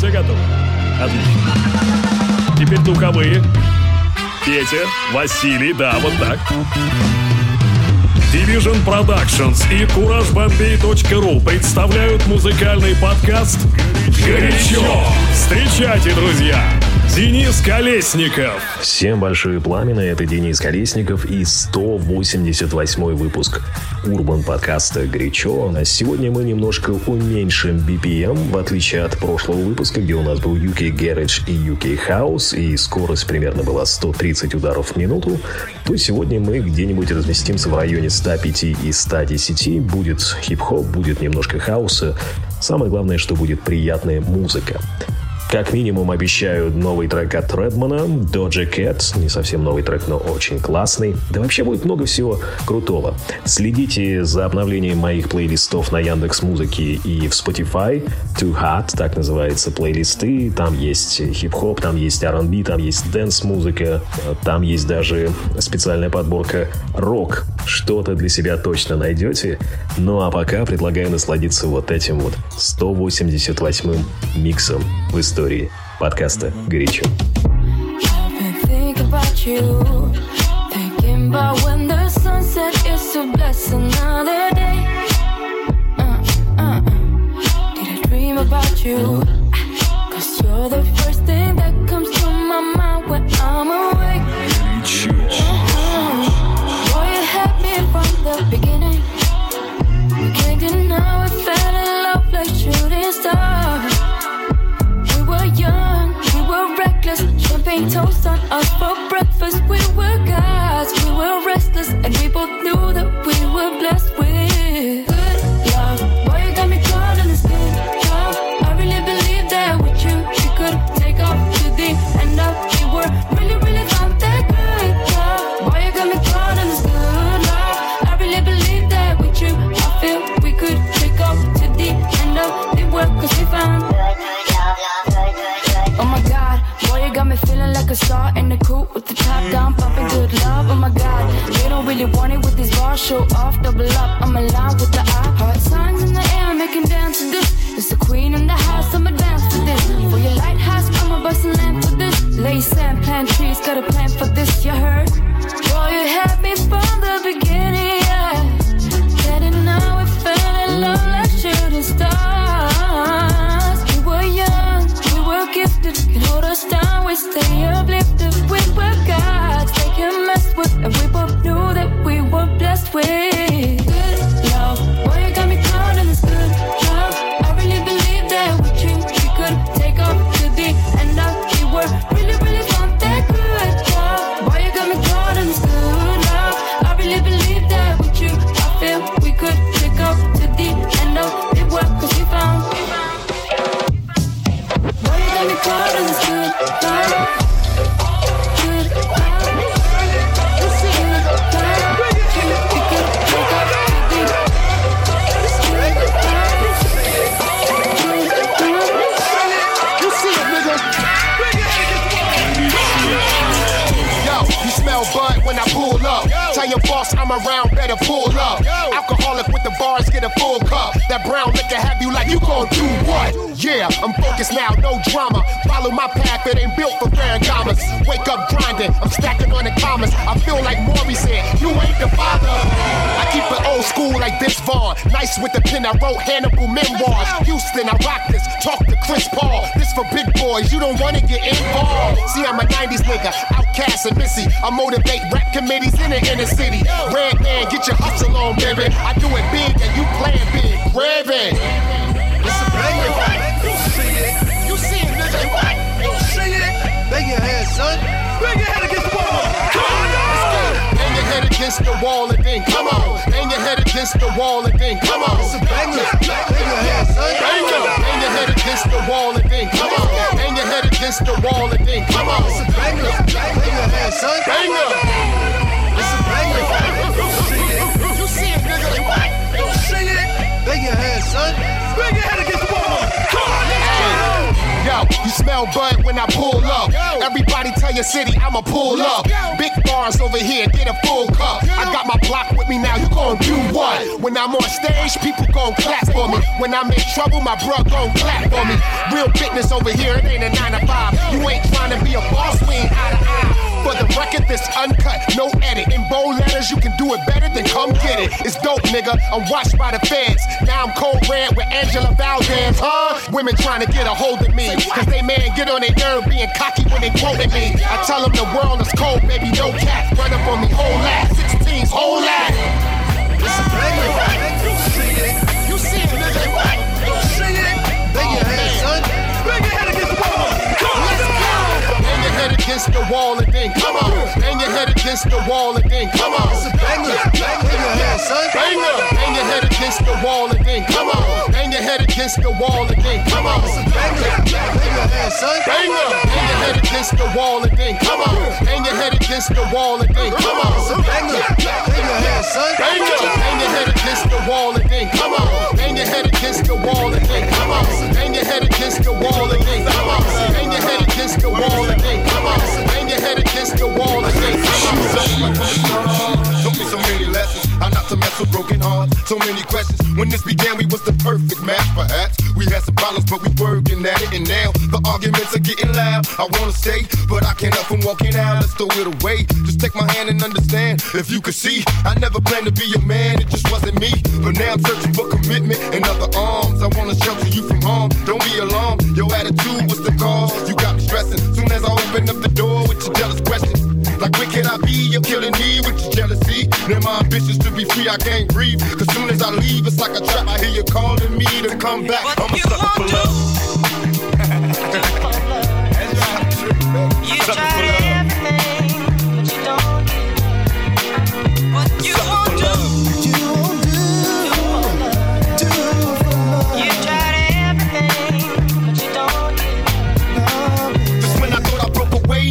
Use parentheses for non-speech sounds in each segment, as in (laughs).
Все готовы? Отлично. Теперь духовые. Петя, Василий, да, вот так. Division Productions и CourageBombay.ru представляют музыкальный подкаст «Горячо». Встречайте, друзья! Денис Колесников. Всем большое пламя, это Денис Колесников и 188 выпуск Урбан подкаста «Горячо». А сегодня мы немножко уменьшим BPM, в отличие от прошлого выпуска, где у нас был UK Garage и UK House, и скорость примерно была 130 ударов в минуту, то сегодня мы где-нибудь разместимся в районе 105 и 110. Будет хип-хоп, будет немножко хаоса. Самое главное, что будет приятная музыка. Как минимум обещаю новый трек от Редмана, Doja Cat, не совсем новый трек, но очень классный. Да вообще будет много всего крутого. Следите за обновлением моих плейлистов на Яндекс Музыке и в Spotify. Too Hot, так называются плейлисты. Там есть хип-хоп, там есть R&B, там есть дэнс-музыка, там есть даже специальная подборка рок. Что-то для себя точно найдете. Ну а пока предлагаю насладиться вот этим вот 188-м миксом в истории подкаста «Горячо». about you Cause you're the were restless, Show off, double up. I'm alive with the eye. Heart signs in the air, making dance to this. It's the queen in the house, I'm advanced to this. For your lighthouse, I'm a bustin' lamp for this. Lay sand, plant trees, got a plan for this. You heard? With the pen, I wrote Hannibal memoirs. Houston, I rock this. Talk to Chris Paul. This for big boys, you don't wanna get involved. See, I'm a 90s nigga, OutKast and missy. I motivate rap committees in the inner city. Redman, get your hustle on, baby. I do it big and you playing big. Grab it. It's a banger. You see it. You see it, nigga. You see it. Bang your head, son. Bang your head against the wall and then come on. Bang your head against the wall and then come on. It's a banger. Bang your head, son. Banger. Bang your head against the wall and then come on. Bang your head against the wall and then come on. It's a banger. Bang your head, son. Banger. You see it, nigga. You see it? Bang your head, son. Bang your head against the wall. Come on, let's Yo, you smell bud when I pull up. Everybody tell your city I'ma pull up. Big bars over here, get a full cup. I got my block with me now, you gon' do what? When I'm on stage, people gon' clap for me. When I'm in trouble, my bro gon' clap for me. Real fitness over here, it ain't a nine to five. You ain't trying to be a boss, we ain't eye to eye. For the record, this uncut, no edit. In bold letters, you can do it better than come get it. It's dope, nigga. I'm watched by the feds. Now I'm cold red with Angela Valdez, huh? Women trying to get a hold of me. Cause they man get on their nerve being cocky when they quoting me. I tell them the world is cold, baby, no cap. Run up on me, whole lot. 16s, whole lot. Listen, You against the wall and then come on. Bang your head against the wall and then come on. Bang your head, son. Bang Bang your head against the wall and against the wall and then come on. Bang your head, son. Bang Bang your head against the wall then come on. Bang your head against the wall and then come on. Bang your head, son. Bang Bang your head against the wall then come on. Bang your head against the wall then come on. Bang your head against the wall then come on. Bang your head against the wall then come on. Your head against the wall and on. Took me so many lessons. How not to mess with broken hearts. So many questions. When this began, we was the perfect match, perhaps. We had some problems, but we working at it. And now the arguments are getting loud. I wanna stay, but I can't help from walking out. Let's throw it away. Just take my hand and understand. If you could see, I never planned to be your man. It just wasn't me. But now I'm searching for commitment in other arms. I wanna shelter you from harm. Don't be alarmed. Your attitude was the cause. You got me stressing. Soon as I open up the door with your jealous questions. Like, where can I be? You're killing me with your jealousy. Now my ambitions to be free, I can't breathe. Cause soon as I leave, it's like a trap. I hear you calling me to come back. What I'm a sucker for love. You Sucker for love. (laughs) (laughs)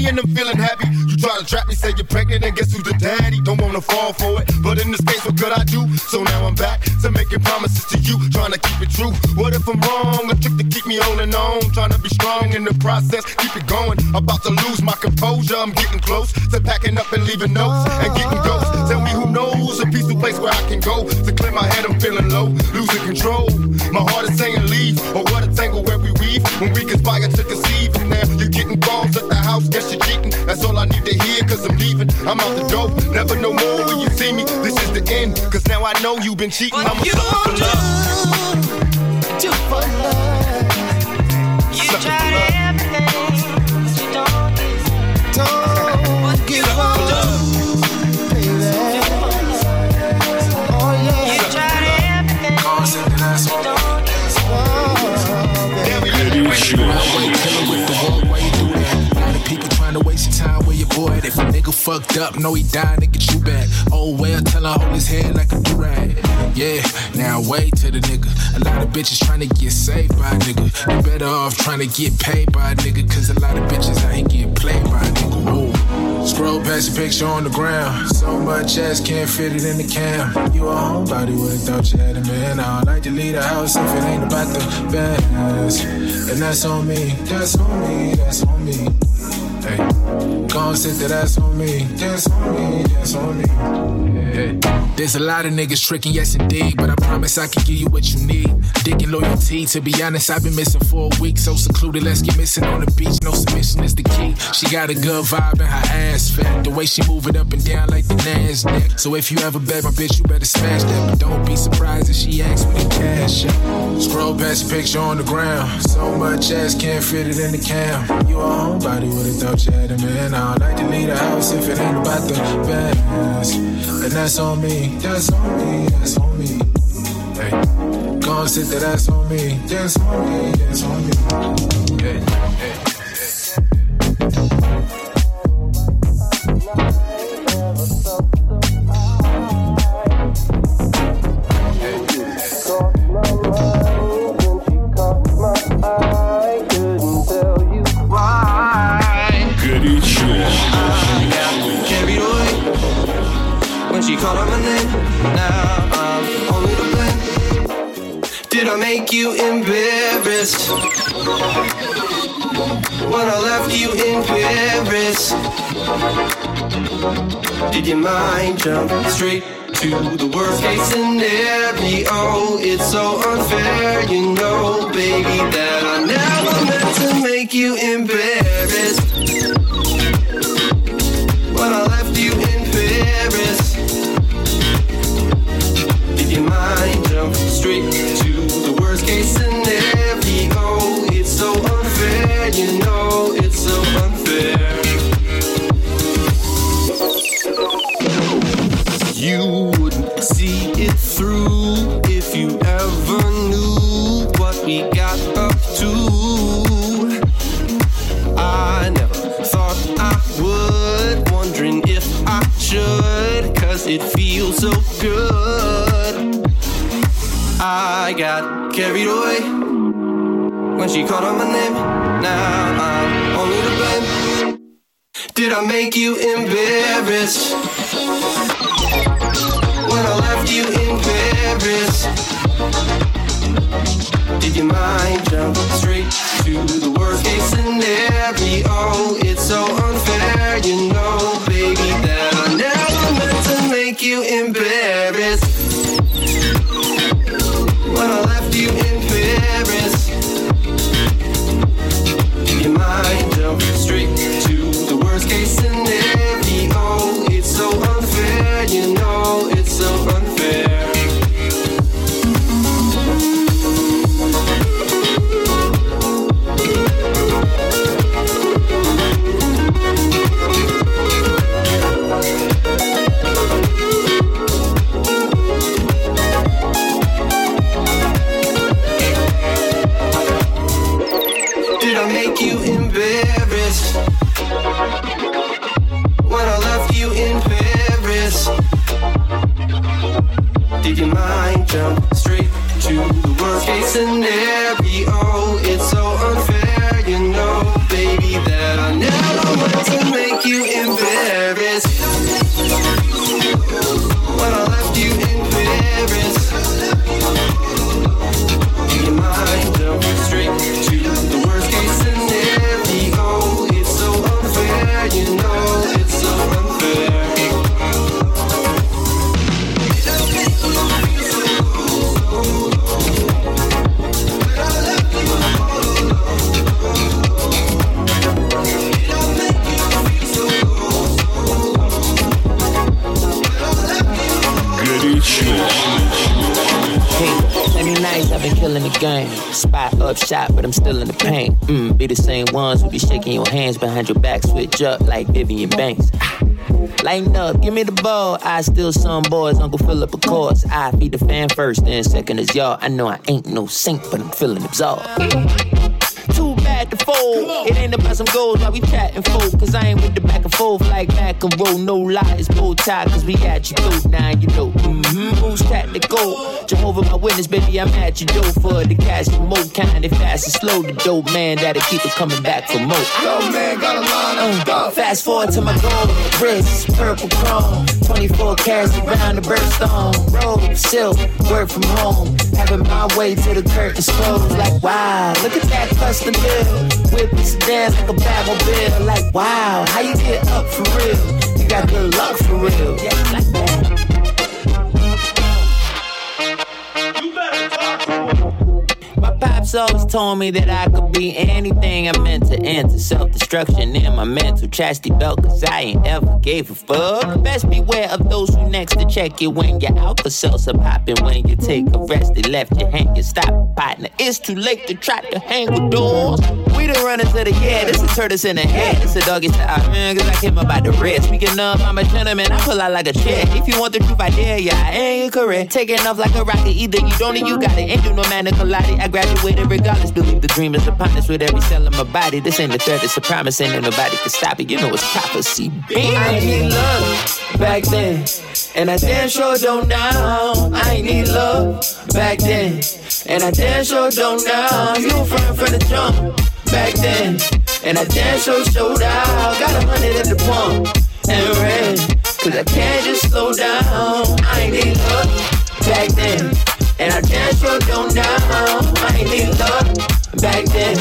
and I'm feeling happy, you try to trap me, say you're pregnant, and guess who's the daddy? Don't wanna fall for it, but in this case, what could I do? So now I'm back to making promises to you, trying to keep it true. What if I'm wrong? A trick to keep me on and on, trying to be strong in the process, keep it going. About to lose my composure, I'm getting close to packing up and leaving notes and getting ghosts. Tell me who knows a peaceful place where I can go to clear my head. I'm feeling low, losing control. My heart is saying leave, or what a tangle where we weave when we conspire to conceive. And now you're getting calls at the house, guess you're cheating. That's all I need to hear, cause I'm leaving. I'm out the door, never no more now I know you've been cheating. What I'm a you sucker for want love. You Sucker for tried love. everything, but you don't get what you want to. You tried everything, but you don't get Damn it, Lot of people trying to waste your time with your boy. If a nigga fucked up, know he dying to get you back. Oh well, tell her hold his head like a durag. Yeah, now wait to the nigga. A lot of bitches trying to get saved by a nigga. You better off trying to get paid by a nigga. Cause a lot of bitches out here getting played by a nigga. Whoa. Scroll past the picture on the ground. So much ass can't fit it in the cam. You a homebody thought you had a man. I like to leave the house if it ain't about the bands. And that's on me, that's on me, that's on me. Hey, gon' sit that ass on me, that's on me, that's on me. Yeah. There's a lot of niggas tricking, yes indeed, but I promise I can give you what you need. Dick and loyalty, to be honest, I've been missing for a week, so secluded. Let's get missing on the beach. No submission is the key. She got a good vibe and her ass fat. The way she move it up and down like the Nasdaq. So if you ever bet my bitch, you better smash that. But don't be surprised if she asks for the cash. Yeah. Scroll past the picture on the ground. So much ass can't fit it in the cam. You a homebody would've thought you had a man. Now I'd like to need a house if it ain't about the bands. And that's on me, that's on me, that's on me. Hey, gon' sit that ass on me, that's on me, that's on me. Hey, hey, hey. When you in Paris? Did your mind jump straight to the worst case scenario? It's so unfair, you know, baby, that I never meant to make you embarrassed. When I left you in Paris, did your mind jump straight got carried away when she called on my name. Now I'm only to blame. Did I make you embarrassed? when I left you in Paris. Did your mind jump straight to the worst case scenario? It's so unfair, you know, baby, that I never meant to make you embarrassed. When I Nights I've been killing the game. Spot up shot, but I'm still in the paint. Mm, be the same ones who be shaking your hands behind your back, switch up like Vivian Banks. Lighten up, give me the ball. I still some boys, Uncle Philip, of course. I feed the fan first, then second is y'all. I know I ain't no saint, but I'm feeling absorbed. Bad to fold. It ain't about some goals while we chatting folk. Cause I ain't with the back and forth like back and roll. No lie, it's bow tie. Cause we at you through now, you know. Mm-hmm. Who's tactical? Jehovah, my witness, baby, I'm at you door for the cash for more kind of fast and slow. The dope man that'll keep it coming back for more. Yo, man, got a line up. Uh, fast forward to my gold wrist, purple chrome, 24 carats around the birthstone, robe, silk, work from home, having my way to the curtains closed. Like wow, look at that custom bill, whip it sedan like a Batmobile. Like wow, how you get up for real? You got good luck for real. Yeah, like that. My pops always told me that I could be anything I meant to enter. Self destruction in my mental chastity belt, cause I ain't ever gave a fuck. Best beware of those who next to check you when your alka seltzer popping. When you take a rest, they left you hanging. Stop, partner. It's too late to try to hang with doors. We done run into the yeah, this is turtles in the head. It's a doggy style, man, cause I came by the red. Speaking of, I'm a gentleman, I pull out like a chair. If you want the truth, I dare ya. I ain't correct. Taking off like a rocket, either you don't or you got it. Ain't do no manic I graduated regardless. Believe the dream is upon us with every cell in my body. This ain't a threat, it's a promise. Ain't nobody can stop it. You know it's prophecy. Baby. I need love back then, and I damn sure don't now. I ain't need love back then, and I damn sure don't now. You front for the jump back then, and I damn sure showed out. Got a hundred at the pump and ran, cause I can't just slow down. I need love back then. And I damn sure don't now. I ain't need love back then.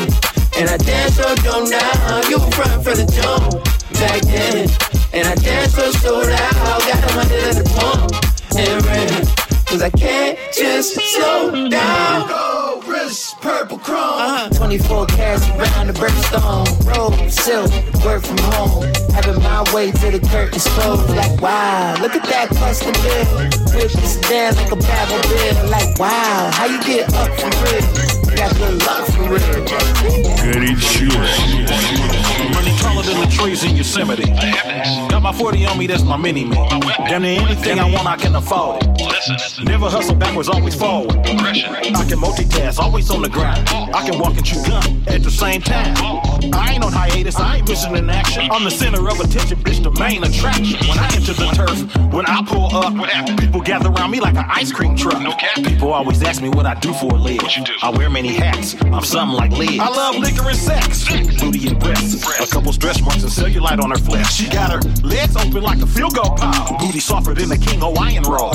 And I damn sure don't now. You were front for the jump back then. And I damn sure sold out. Got them under the pump and ran. Cause I can't just slow down. Purple chrome. Uh-huh. 24 cats around the birthstone. road. silk, work from home. Having my way to the curtains full. Like, wow, look at that custom bill. Whip this down like a Babble bill. Like, wow, how you get up from real? Got good luck for real. Good shoes. Taller than the trees in Yosemite. Got my 40 on me, that's my mini me. Damn near anything I want, I can afford it. Never hustle backwards, always forward. I can multitask, always on the grind. I can walk and chew gum at the same time. I ain't on hiatus, I ain't missing in action. I'm the center of attention, bitch, the main attraction. When I enter the turf, when I pull up, people gather around me like an ice cream truck. People always ask me what I do for a living. I wear many hats, I'm something like Lee. I love liquor and sex, booty and breasts. Couple stretch marks and cellulite on her flesh. She got her legs open like a field goal pile. Booty softer than a king Hawaiian roll.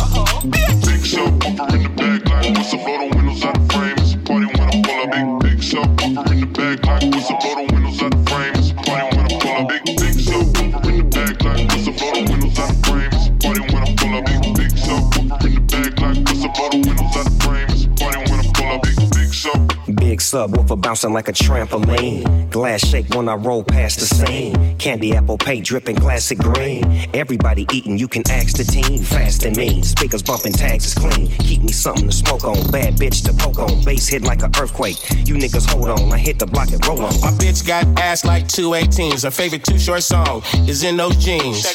Big show, bumper in the back like what's up, blow the windows out the frame. It's a party when I pull up. Big, big show, bumper in the back like what's up, blow the windows out the frame. It's a party when I pull up. Big, big show, bumper in the back like what's up, blow the windows out the frame. It's a party when I pull up. Big, big show, bumper in the back like what's up, blow the Big subwoofer bouncing like a trampoline. Glass shake when I roll past the scene. Candy apple paint dripping classic green. Everybody eating, you can ask the team. Fast and mean. Speakers bumping, tags is clean. Keep me something to smoke on. Bad bitch to poke on. Bass hit like an earthquake. You niggas hold on. I hit the block and roll on. My bitch got ass like two 18s. Her favorite Too Short song is in those jeans.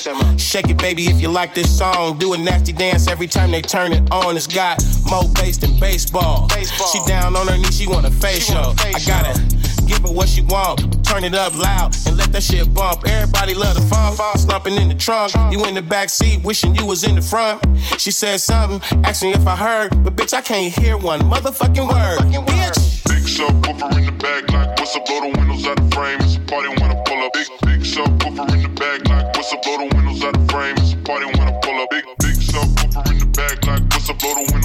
Shake it, baby, if you like this song. Do a nasty dance every time they turn it on. It's got more bass than baseball. She down on her knees, she want a facial. I gotta give her what she want. Turn it up loud and let that shit bump. Everybody love the funk. Slumping in the trunk. You in the back seat, wishing you was in the front. She said something, asking if I heard. But bitch, I can't hear one motherfucking word. Bitch. Big show, bumper in the back like what's up, blow the windows out the frame. It's a party when I pull up. Big, big show, bumper in the back like what's up, blow the windows out the frame. It's a party when I pull up. Big, big show, bumper in the back like what's up, blow the windows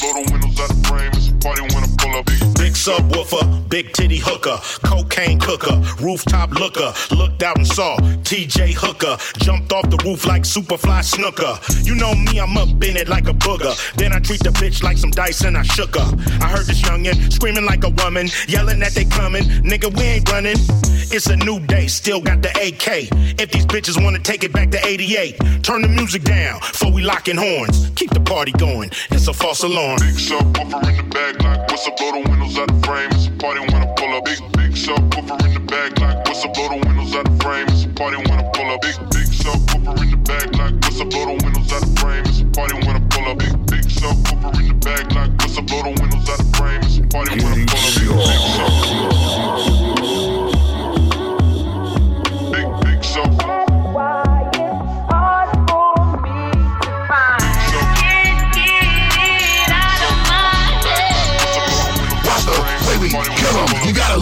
blow the windows out the frame. Subwoofer, big titty hooker, cocaine cooker, rooftop looker. Looked out and saw TJ Hooker. Jumped off the roof like Superfly Snuka. You know me, I'm up in it like a booger. Then I treat the bitch like some dice and I shook her. I heard this youngin' screaming like a woman, yelling that they coming. Nigga, we ain't running. It's a new day, still got the AK. If these bitches wanna take it back to 88, turn the music down before we locking horns. Keep the party going. It's a false alarm. Big bumper in the back like what's up, blow the windows out the frame. It's a party when I pull up. Big, big bumper in the back like what's up, blow the windows out the frame. It's a party when I pull up. Big, big bumper in the back like what's up, blow the windows out the frame. It's a party when I pull up. Big, big bumper in the back like what's up, blow the windows out the frame. It's a party when I pull up. Big, big show.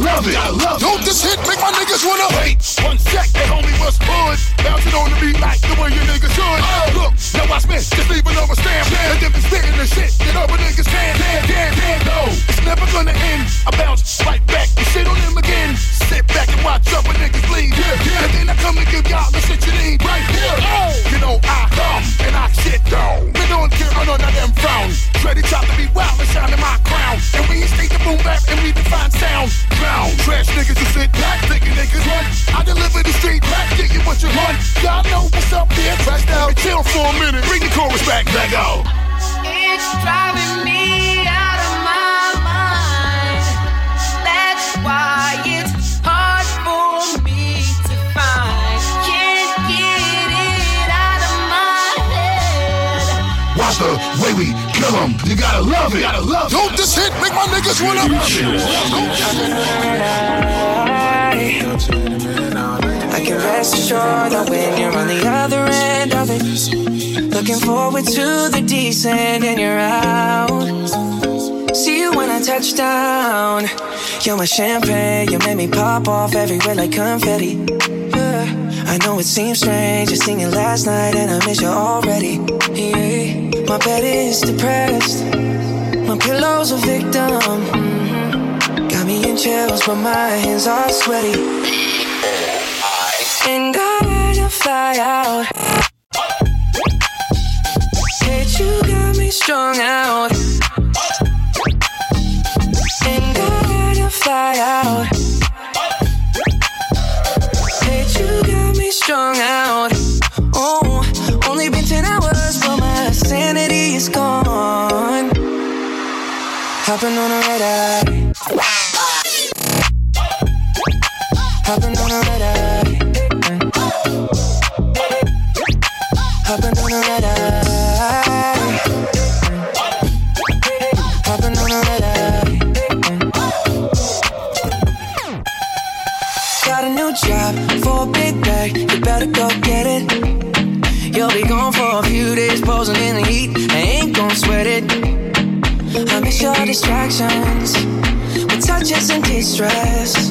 'Em. You gotta love it. Don't this hit make my niggas wanna wait? One sec, hey homie, what's good? Bouncing on the beat like the way you niggas should. Oh. Look, now I spit, just leaving over stamp. And then be spitting the shit that other niggas can. Damn, damn, damn, no. It's never gonna end. I bounce right back and shit on them again. Sit back and watch other niggas bleed. Yeah, And then I come and give y'all the shit you need right here. Oh. You know I come and I shit down. Me don't care none of them frown. Ready top to be wild and shine in my crown. And we ain't state the boom bap and we define sound. Trash niggas who sit back, thinking they can run. I deliver the street back, get you what you want. Y'all know what's up here. Trash down, chill for a minute. Bring the chorus back, let go. It's driving me we kill 'em. You gotta love it. gotta love Don't this hit make my niggas wanna. I can rest assured that when you're on the other end of it, looking forward to the descent and you're out. See you when I touch down. You're my champagne, you made me pop off everywhere like confetti. Yeah. I know it seems strange, just seen you last night and I miss you already. Yeah. My bed is depressed, my pillow's a victim. Mhm. Got me in chills, but my hands are sweaty. And I to fly out. Hate you got me strung out. And gotta fly out. Bitch, you got me strung out. Gone. Hopping on a red eye. And de-stress.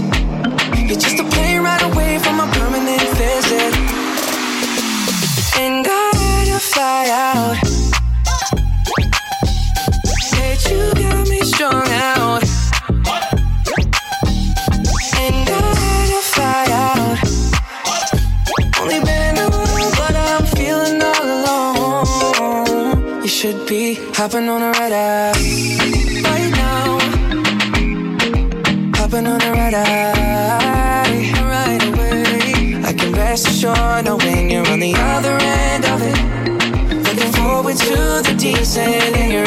You're just a plane ride away from a permanent visit. And gotta fly out. Bitch, you got me strung out. And gotta fly out. Only been in a while, but I'm feeling all alone. You should be hopping on a red eye Right away. I can rest assured knowing you're on the other end of it. Looking forward to the descent and you're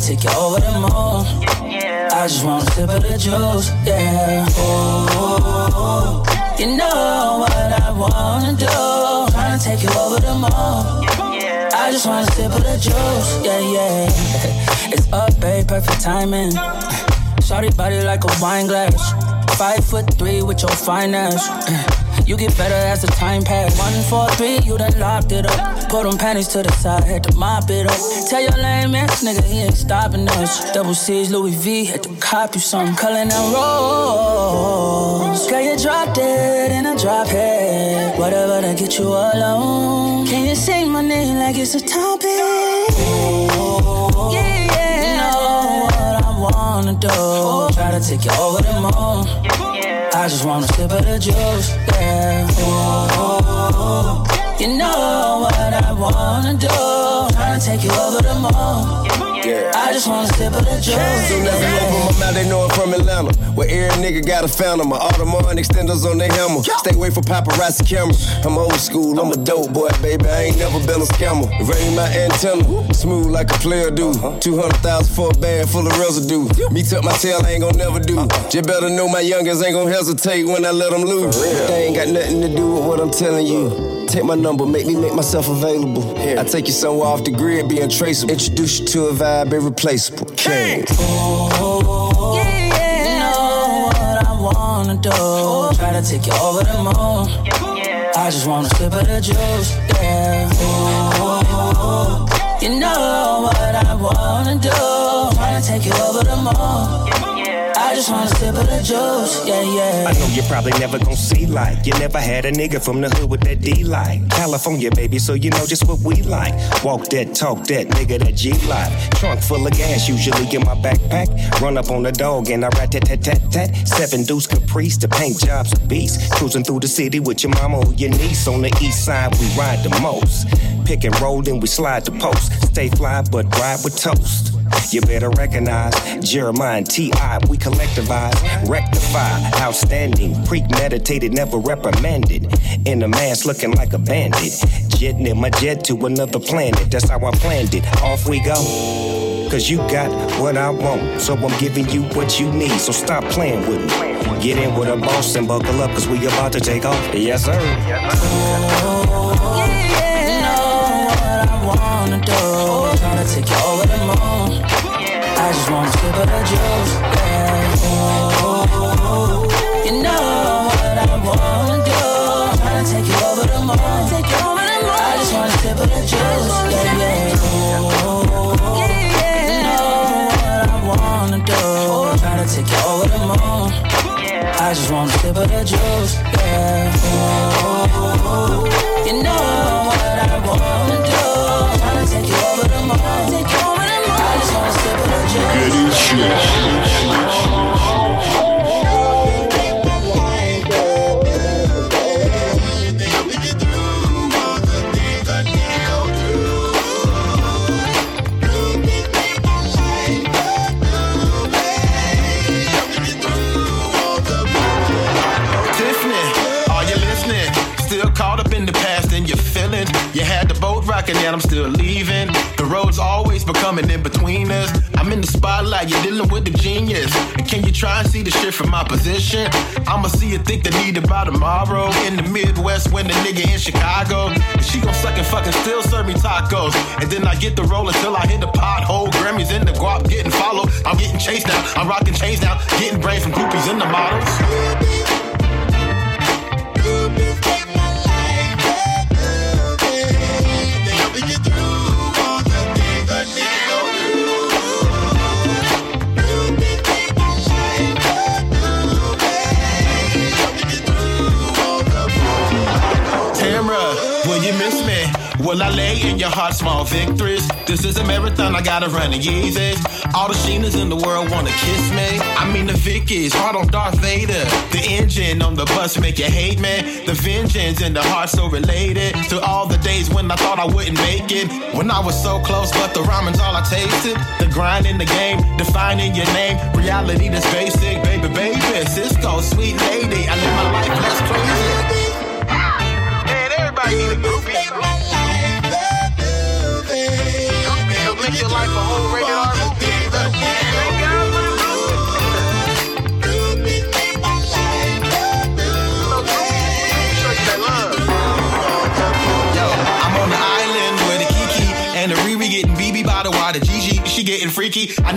take you over the moon. I just wanna sip of the juice, yeah. Oh, you know what I wanna do. Try to take you over the moon. I just wanna sip of the juice, yeah, yeah. It's up, babe, perfect timing. Shorty body like a wine glass. Five foot three with your finance. You get better as the time pass. One, four, three, you done locked it up. Put them panties to the side, had to mop it up. Tell your lame ass nigga he ain't stopping us. Double C's, Louis V, had to cop you some. Culling and rolls. Girl, you dropped it in a drop head. Whatever to get you alone. Can you say my name like it's a topic? Yeah, yeah. You know what I wanna do. Try to take you over the moon. I just wanna sip of the juice, yeah. Oh, you know what I wanna do. Tryna take you over the moon. I just wanna sip of the juice. So never open my mouth, they know I'm from Atlanta. Where every nigga got a phantom. My Audemars extenders on their hammer. Stay away from paparazzi cameras. I'm old school, I'm a dope boy, baby. I ain't never been a scammer. Rain my antenna, smooth like a player do. Uh-huh. 200,000 for a bag full of residue. Me tuck my tail, I ain't gon' never do. Uh-huh. Just better know my youngins ain't gon' hesitate when I let them loose. They ain't got nothing to do with what I'm telling you. Take my number, make me make myself available. I take you somewhere off the grid, be untraceable. Introduce you to a vibe irreplaceable. King. Yeah, yeah. You know what I wanna do. Try to take you over the moon. I just wanna sip of the juice, yeah. Oh, you know what I wanna do. Try to take you over the moon. I just wanna sip of the juice, yeah, yeah. I know you're probably never gon' see like you never had a nigga from the hood with that D like California baby, so you know just what we like. Walk that, talk that, nigga that G like. Trunk full of gas, usually in my backpack. Run up on the dog and I rat tat tat tat tat. Seven deuce caprice, the paint job's a beast. Cruising through the city with your mama or your niece. On the east side, we ride the most. Pick and roll, then we slide the post. Stay fly, but ride with toast. You better recognize Jeremih and T.I. We collectivize, rectify, outstanding, premeditated, never reprimanded. In a mask looking like a bandit. Jetting in my jet to another planet. That's how I planned it. Off we go. Cause you got what I want. So I'm giving you what you need. So stop playing with me. Get in with a boss and buckle up, cause we about to take off. Yes, sir. Oh, yeah. You know what I wanna do. I'm tryna take you I just wanna sip of the juice, yeah. Oh, you know what I wanna do. Tryna take you over the moon. I just wanna sip of the juice, yeah, yeah. Oh, you know what I wanna do. Tryna take you over the moon. I just wanna sip of the juice, yeah. Ooh, you know what I wanna do. Tryna take you over the moon. I always becoming in between us. I'm in the spotlight, you're dealing with the genius. And can you try and see the shit from my position? I'ma see you think they need by tomorrow. In the Midwest, when the nigga in Chicago. And she gon' suck and fucking still serve me tacos. And then I get the roll until I hit the pothole. Grammys in the guap, getting followed. I'm getting chased now. I'm rocking chains now. Getting brains from groupies in the models. Me? Will I lay in your heart small victories? This is a marathon, I gotta run in Yeezys. All the Sheenas in the world wanna kiss me. I mean the Vickies, hard on Darth Vader. The engine on the bus make you hate me. The vengeance and the heart so related to all the days when I thought I wouldn't make it. When I was so close, but the ramen's all I tasted. The grind in the game, defining your name. Reality that's basic, baby, baby. Cisco, sweet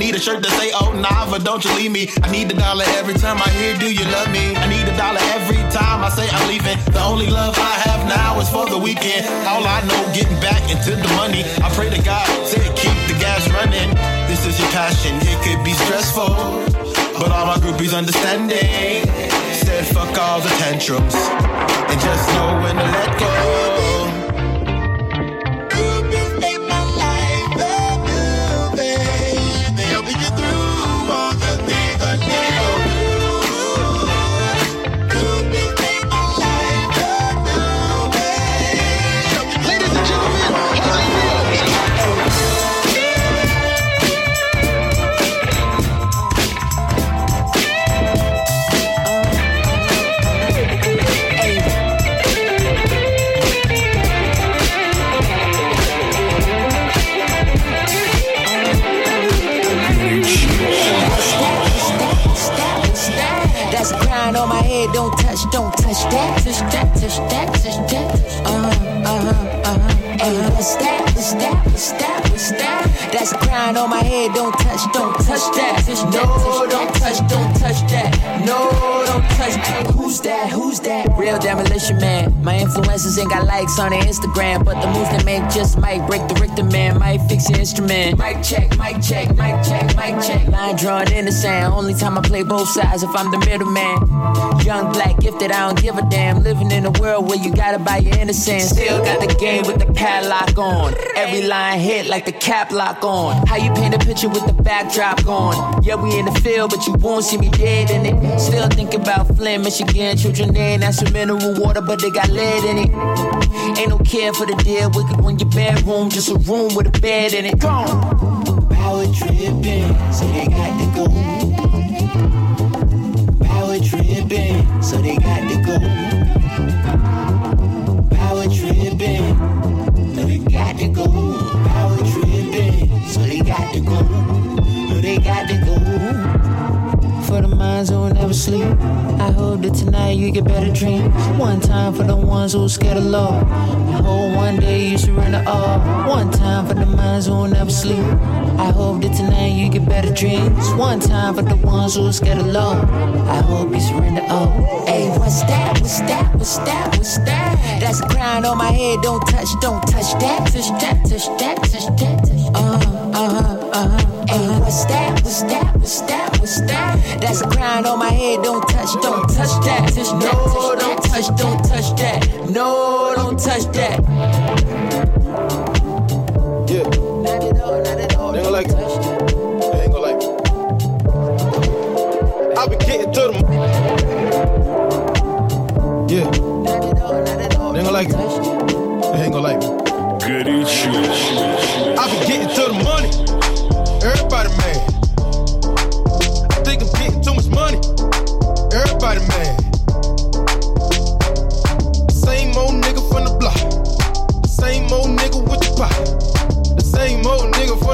need a shirt that say, oh, Nava, don't you leave me. I need a dollar every time I hear, do you love me? I need a dollar every time I say I'm leaving. The only love I have now is for the weekend. All I know, getting back into the money. I pray to God, say keep the gas running. This is your passion, it could be stressful. But all my groupies understanding. Said fuck all the tantrums. And just know when to let go. That's on my head. Don't touch, don't touch that. No, don't touch, don't touch that. No, don't touch that. Who's that? Who's that? Real demolition man. My influencers ain't got likes on their Instagram, but the moves they make just might break the Richter man. Might fix your instrument. Mic check, mic check, mic check, mic check. Line drawn in the sand. Only time I play both sides if I'm the middleman. Young black gifted, I don't give a damn. Living in a world where you gotta buy your innocence. Still got the game with the padlock on. Every line hit like the cap lock on. How you paint a picture with the backdrop gone? Yeah, we in the field, but you won't see me dead in it. Still think about Flint, Michigan, children there. That's some mineral water, but they got lead in it. Ain't no care for the deal. Wicked when your bedroom, just a room with a bed in it. Gone. Power tripping, so they got to go. Power tripping, so they got to go. Power tripping, so they got to go. Power tripping, so they got to go. No, they got to go. Minds who never sleep, I hope that tonight you get better dreams. One time for the ones who scared of love. I hope one day you surrender all. One time for the minds who never sleep. I hope that tonight you get better dreams. One time for the ones who scared of love. I hope you surrender all. Hey, what's that? What's that? What's that? What's that? That's a crown on my head. Don't touch, don't touch that. Touch that, touch that, touch that. Uh huh, uh huh, uh huh. Hey, what's that? What's that? What's that? touch that. That's a crown on my head. Don't touch, don't touch that. No, don't touch, don't touch that. No, don't touch that. Yeah. Not at all, like it. Ain't gonna like it. I be getting to them. Yeah. Ain't gonna like it. Ain't gonna like it. Good eat. I be getting to the money.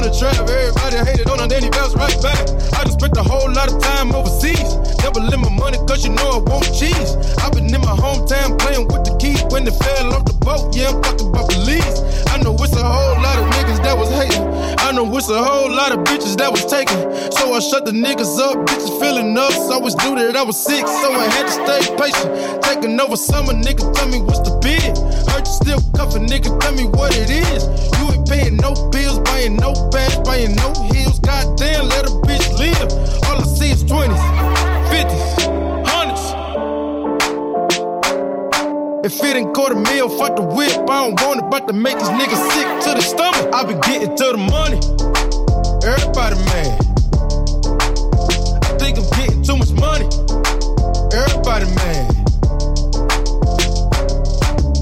The trap. Everybody hated on him, then he bounced right back. I just spent a whole lot of time overseas. Never limit my money cause you know I want cheese. I've been in my hometown playing with the keys when they fell off the boat. Yeah, I'm talking about police. I know it's a whole lot of niggas that was hating. I know it's a whole lot of bitches that was taking. So I shut the niggas up, bitches feeling up. So always knew that I was sick, so I had to stay patient. Taking over summer, nigga, tell me what's the bid. Heard you still cuffing, nigga, tell me what it is. You ain't paying no bills, buying no bags, buying no heels. Goddamn, let a bitch live. All I see is 20s, 50s, If it ain't quarter meal, fuck the whip. I don't want it, but to make these niggas sick to the stomach. I be getting to the money. Everybody mad. I think I'm getting too much money. Everybody mad.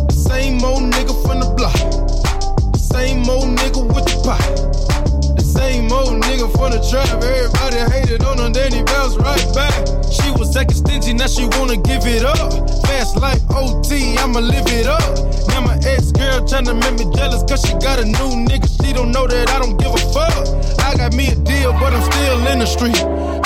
Same old nigga from the block. Same old nigga with the pot. Nigga from the trap. Everybody hated on then he bounced right back. She was acting stingy, now she wanna give it up. Fast life OT, I'ma live it up. Now my ex girl tryna make me jealous, cause she got a new nigga. She don't know that I don't give a fuck. I got me a deal, but I'm still in the street.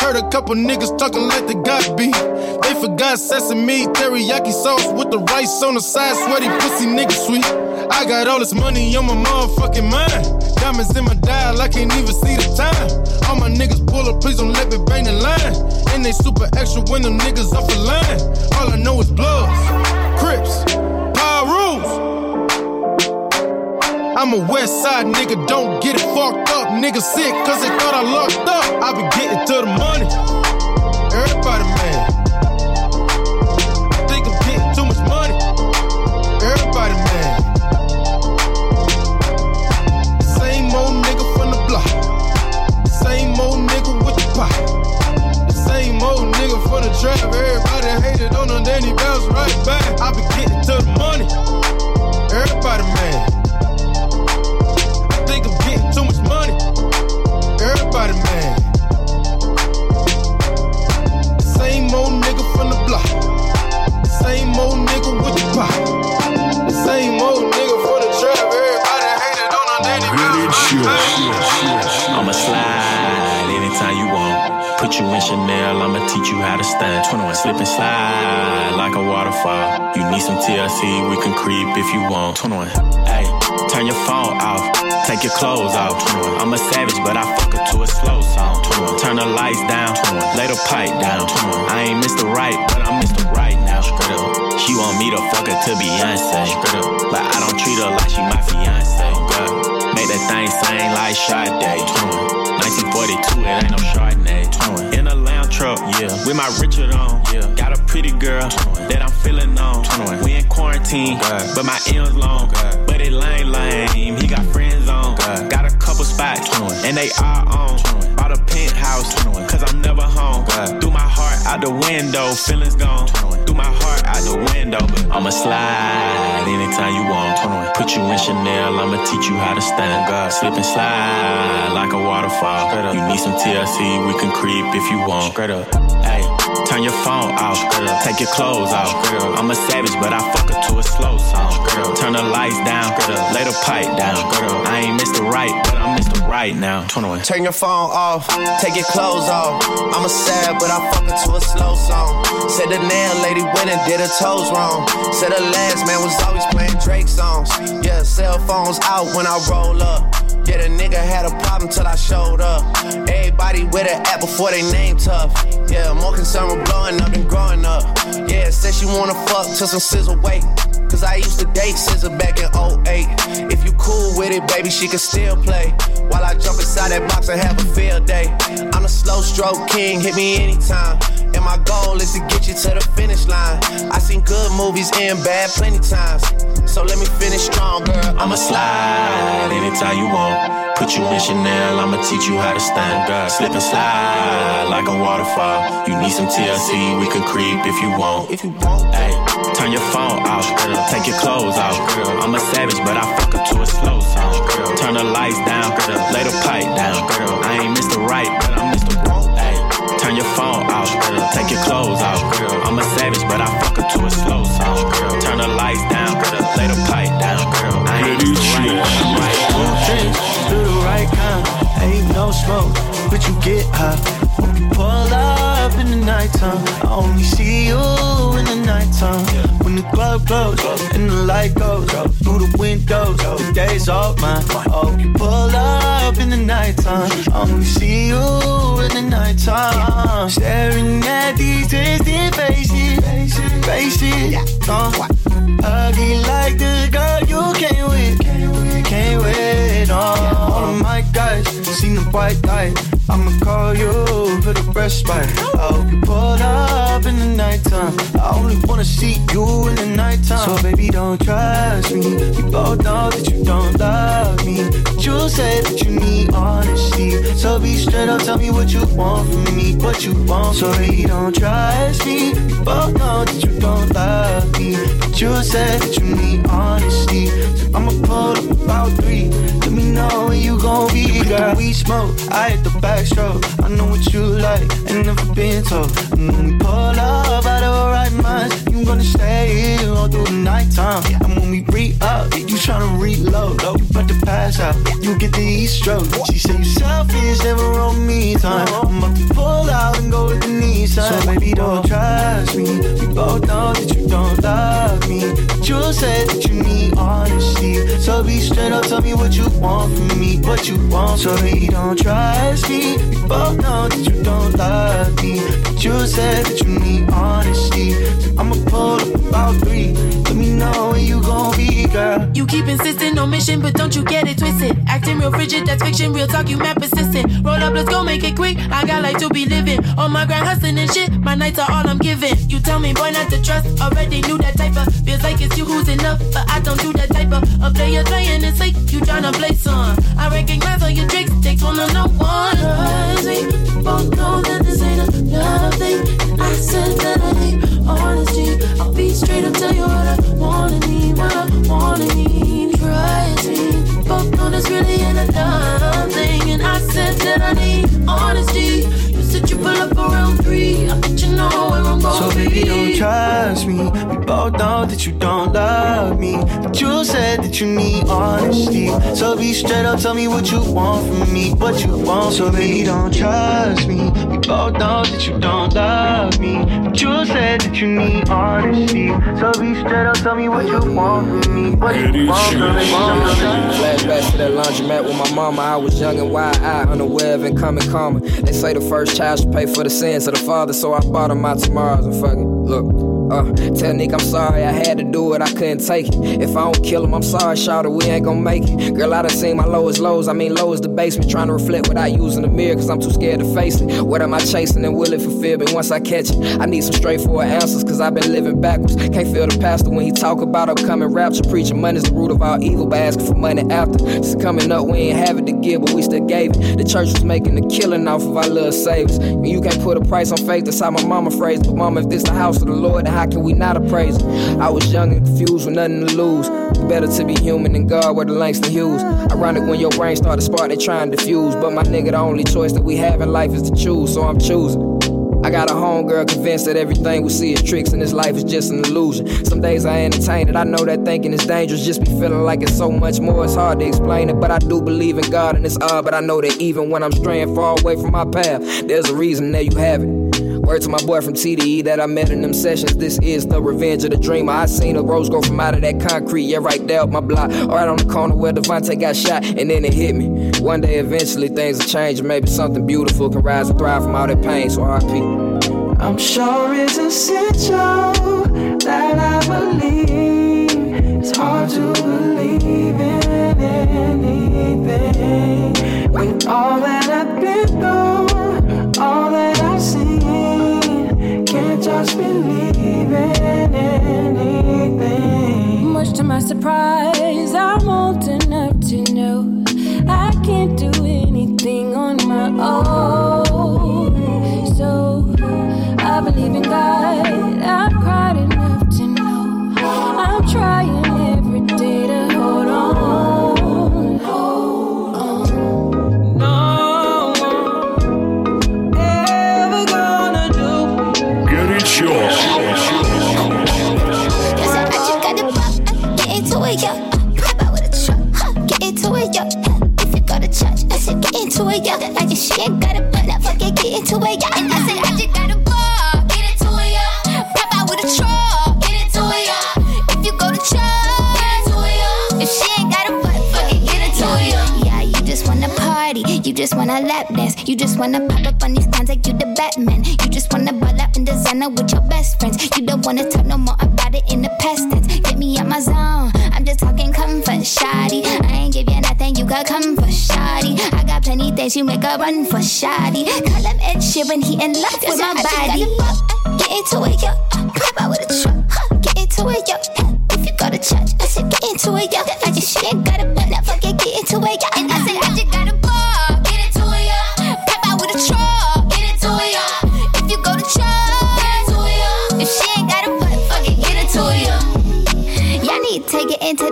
Heard a couple niggas talking like they got beat. They forgot sesame, teriyaki sauce with the rice on the side. Sweaty pussy nigga sweet. I got all this money on my motherfucking mind. Diamonds in my dial, I can't even see the time. All my niggas pull up, please don't let me bang the line. And they super extra when them niggas off the line. All I know is bloods, crips, power rules. I'm a west side nigga, don't get it fucked up. Nigga sick, cause they thought I locked up. I be getting to the money. Everybody mad. Trap. Everybody hated on him, then he bounced right back. I be getting to the money. Everybody mad. I think I'm getting too much money. Everybody mad. Same old nigga from the block. Same old nigga with the pot. Chanel, I'ma teach you how to stand. 21 slip and slide like a waterfall. You need some TLC, we can creep if you want. 21, hey, turn your phone off, take your clothes off. 21, I'm a savage, but I fuck her to a slow song. 21, turn the lights down, 21, lay the pipe down. 21, I ain't Mr. Right, but I'm Mr. Right now. Straight up. She want me to fuck her to Beyonce. Straight up. But I don't treat her like she my fiance. God. Make that thing sing like Sade. 1942, it ain't no Chardonnay. In a lamb truck, yeah. With my Richard on, yeah. Got a pretty girl that I'm feeling on. We in quarantine, but my M's long. But it lame, lame. He got friends on. Got a couple spots, and they are on. Bought a penthouse, cause I'm never home. Threw my heart out the window, feelings gone. Threw my heart out the window, but I'ma slide anytime you want. Put you in Chanel, I'ma teach you how to stand. God, slip and slide like a waterfall. You need some TLC, we can creep if you want. Straight up, hey. Turn your phone off, take your clothes off. I'm a savage, but I fuck her to a slow song. girl. Turn the lights down, girl. lay the pipe down. girl. I ain't Mr. Right, but I'm Mr. Right now. 21. Turn your phone off, take your clothes off. I'm a sad, but I fuck her to a slow song. Said the nail lady went and did her toes wrong. Said the last man was always playing Drake songs. Yeah, cell phones out when I roll up. Yeah, the nigga had a problem till I showed up. Everybody with an app before they name tough. Yeah, more concerned with blowing up than growing up. Yeah, said she wanna fuck till some SZA wait. Cause I used to date SZA back in 08. If you cool with it, baby, she can still play. While I jump inside that box and have a field day. I'm a slow stroke king, hit me anytime. And my goal is to get you to the finish line. I seen good movies and bad plenty times. So let me finish strong, girl. I'ma slide anytime you want. Put you in Chanel, I'ma teach you how to stand, girl. Slip and slide like a waterfall. You need some TLC, we can creep if you want. If you want, hey, turn your phone off, girl. Take your clothes off, girl. I'm a savage, but I fuck up to a slow song, girl. Turn the lights down, girl. Lay the pipe down, girl. I ain't Mr. Right, but I'm Mr. Wrong. Hey, turn your phone off, girl. Take your clothes off, girl. I'm a savage, but I fuck up to a slow song, girl. Smoke, but you get high. Pull up in the nighttime, I only see you in the nighttime. When the club closes and the light goes through the windows, the day's all mine. Oh, you pull up in the nighttime, I only see you in the nighttime. Staring at these twisted faces, faces, uh, ugly like the girl you came with, came with. Oh, all of my guys seen the white light. I'ma call you for the respite. I hope you pull up in the nighttime. I only wanna see you in the nighttime. So baby, don't trust me. We both know that you don't love me. But you said that you need honesty. So be straight up, tell me what you want from me. What you want. So baby, don't trust me. We both know that you don't love me. But you said that you need honesty. So I'ma pull up about three. Girl. We smoke. I hit the backstroke. I know what you like. Ain't never been told. And when we pull up out of our right minds, you gonna stay here all through the nighttime. And when we re up, you tryna reload. Oh, you about to pass out. You get the heat stroke. She say you selfish, never on me time. I'm about to pull out and go with the knees. So baby, don't trust me. We both know that you don't love me. But you said that you need honesty. So be straight up, tell me what you want from me. What you want. So baby, don't trust me. We both know that you don't love me. But you said that you need honesty. So I'ma pull up about three. Know when you gon' be, girl. You keep insisting on mission, but don't you get it twisted. Acting real frigid, that's fiction. Real talk, you mad persistent. Roll up, let's go make it quick. I got life to be living. On my grind, hustling and shit. My nights are all I'm giving. You tell me, boy, not to trust. Already knew that type of. Feels like it's you who's enough, but I don't do that type of. A player playing it safe. You tryna play some. I recognize all your tricks. Takes one to know one. Both know that this ain't a love thing. I said that I honesty. Be straight up, tell you what I wanna need, what I wanna need. We both know this really ain't a love thing. And I said that I need honesty. You said you pull up around three. I bet you know where I'm going. So don't trust me. We both know that you don't love me. But you said that you need honesty. So be straight up, tell me what you want from me. What you want. So baby, don't trust me. We both know that you don't love me. But you said that you need honesty. So be straight up, tell me what you want from me. What you want from me. Flashback to that laundromat with my mama. I was young and wide-eyed, unaware of incoming karma. They say the first child should pay for the sins of the father, so I bought him my tomorrows and fucking look. Uh, tell Nick I'm sorry, I had to do it, I couldn't take it. If I don't kill him, I'm sorry, shout we ain't gonna make it. Girl, I done seen my lowest lows, I mean low as the basement, trying to reflect without using the mirror, cause I'm too scared to face it. What am I chasing and will it fulfill me once I catch it? I need some straightforward answers, cause I've been living backwards. Can't feel the pastor when he talk about upcoming rapture, preaching money's the root of all evil, by asking for money after. Just coming up, we ain't have it to give, but we still gave it. The church was making a killing off of our little savings. And you can't put a price on faith, that's how my mama phrased. But mama, if this the house of the Lord, then how can we not appraise? I was young and confused with nothing to lose. Better to be human than God where the lengths Langston Hughes. Ironic when your brain start to spark, they try and diffuse. But my nigga, the only choice that we have in life is to choose, so I'm choosing. I got a homegirl convinced that everything we see is tricks and this life is just an illusion. Some days I entertain it, I know that thinking is dangerous, just be feeling like it's so much more, it's hard to explain it. But I do believe in God and it's odd, but I know that even when I'm straying far away from my path, there's a reason, there you have it. Word to my boy from TDE that I met in them sessions. This is the revenge of the dreamer. I seen a rose grow from out of that concrete, yeah, right there up my block. Right on the corner where Devontae got shot, and then it hit me. One day, eventually, things will change, and maybe something beautiful can rise and thrive from all that pain. So RP. I'm sure it's essential that I believe. It's hard to believe in anything. With all that I've been through, all that just believe in anything. Much to my surprise, I'm old enough to know I can't do anything on my own. Got forget get into. And I said I just got a ball. Get yo. Pop out with a. Get. If you go to church, get. If she ain't got a get. Yeah, you just wanna party. You just wanna lap dance. You just wanna pop up on these cons like you the Batman. You just wanna ball out in designer with your best friends. You don't wanna talk no more about it in the past tense. Get me out my zone. Just talking comfort, shoddy. I ain't give you nothing, you got comfort, shoddy. I got plenty things you make a run for shoddy. Call him Ed Sheeran, he in love with my body. Uh, get into it, yo. Uh, pop out with a truck. Huh. Get into it, yo. Uh, if you go to church, I said get into it, yo. I just she ain't got a butt, now forget get into it, yo.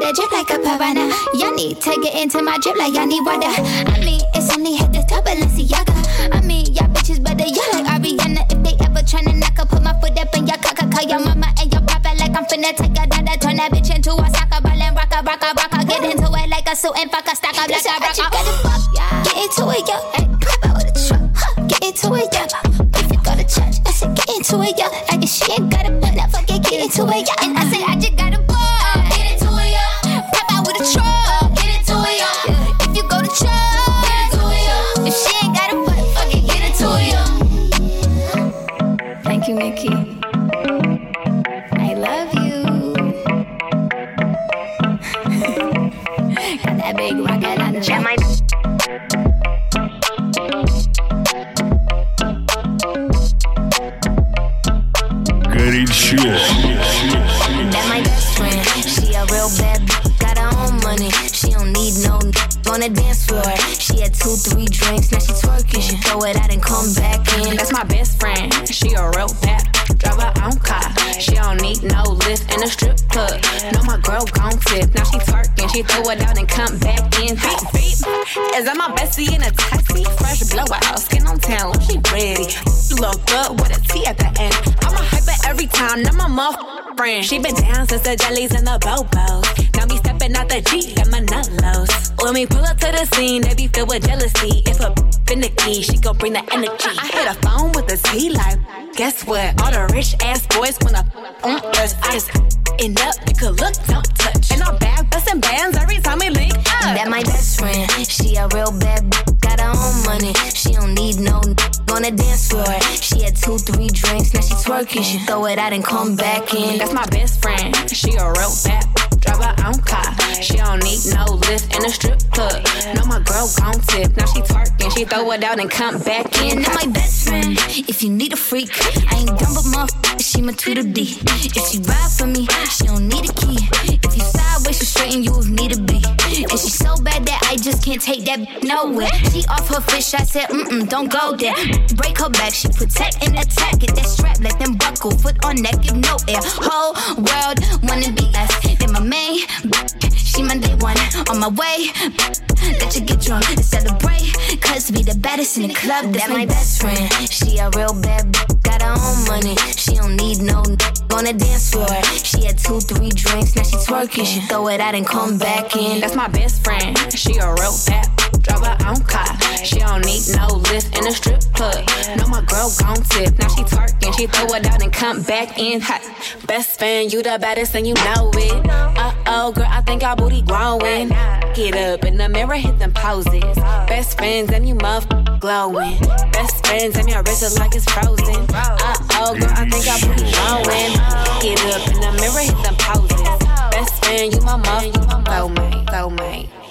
The drip like a piranha. Y'all need to get into my drip like y'all need water. I mean, it's only hit the top Balenciaga. I mean, y'all bitches better y'all like Ariana. If they ever tryna knock, I put my foot up in your cock. Call your mama and your papa like I'm finna take a dada. Turn that bitch into a soccer ball and rock a rock a rock a. Get into it like a suit and fuck a stack of black rock a. Get into it, yo. Hey, pop out with a truck. Huh. Get into it, yo. If you go to church, I said get into it, yo. Like if she ain't got a butt, I forget get into it, yo. And I uh-huh. said I just got a ball. You, Mickey. I love you. (laughs) got that big rocket on it out and come back in. Beep, beep. Is that my bestie in a taxi? Fresh blowout, skin on town. She ready. Look good with a T at the end. I'm a hyper every time. My muff friend. She been down since the jellies and the bobos. Now me stepping out the Jeep and my nut lows. When we pull up to the scene, they be filled with jealousy. If a finicky, she gon' bring the energy. I hit a phone with a T like, guess what? All the rich ass boys wanna on us. I just end up, you could look, don't now she. Throw it out and come back in. That's my best friend. She a real bad drive her own car. She don't need no lift in a strip club. Gon' tip. Now she twerking. She throw it out and come back in. That my best friend. If you need a freak, I ain't dumb but my she my Tweedledee. If she ride for me, she don't need a key. If you sideways, she straighten you if need to be. And she so bad that I just can't take that nowhere. She off her fish, I said, mm mm, don't go there. Break her back, she protect and attack. Get that strap, let them buckle. Foot on neck, give no air. Whole world wanna be us. Then my main, she my day one. On my way, let you get drunk and celebrate. Cause we the baddest in the club, that's my best friend. She a real bad bitch, got her own money. She don't need no n- on the dance floor. She had two, three drinks, now she twerking. She throw it out and come back in. That's my best friend. She a real bad drive her own car. She don't need no lift in a strip club. No, my girl gon' tip. Now she twerking. She throw it out and come back in hot. Best friend, you the baddest and you know it. Uh oh, girl, I think our booty growing. Get up in the mirror, hit them poses. Best friends and you muff glowing. Best friends and your wrist is like it's frozen. Uh oh, girl, I think booty growing. Get up in the mirror, hit them poses. Best friend, you my mate, go mate.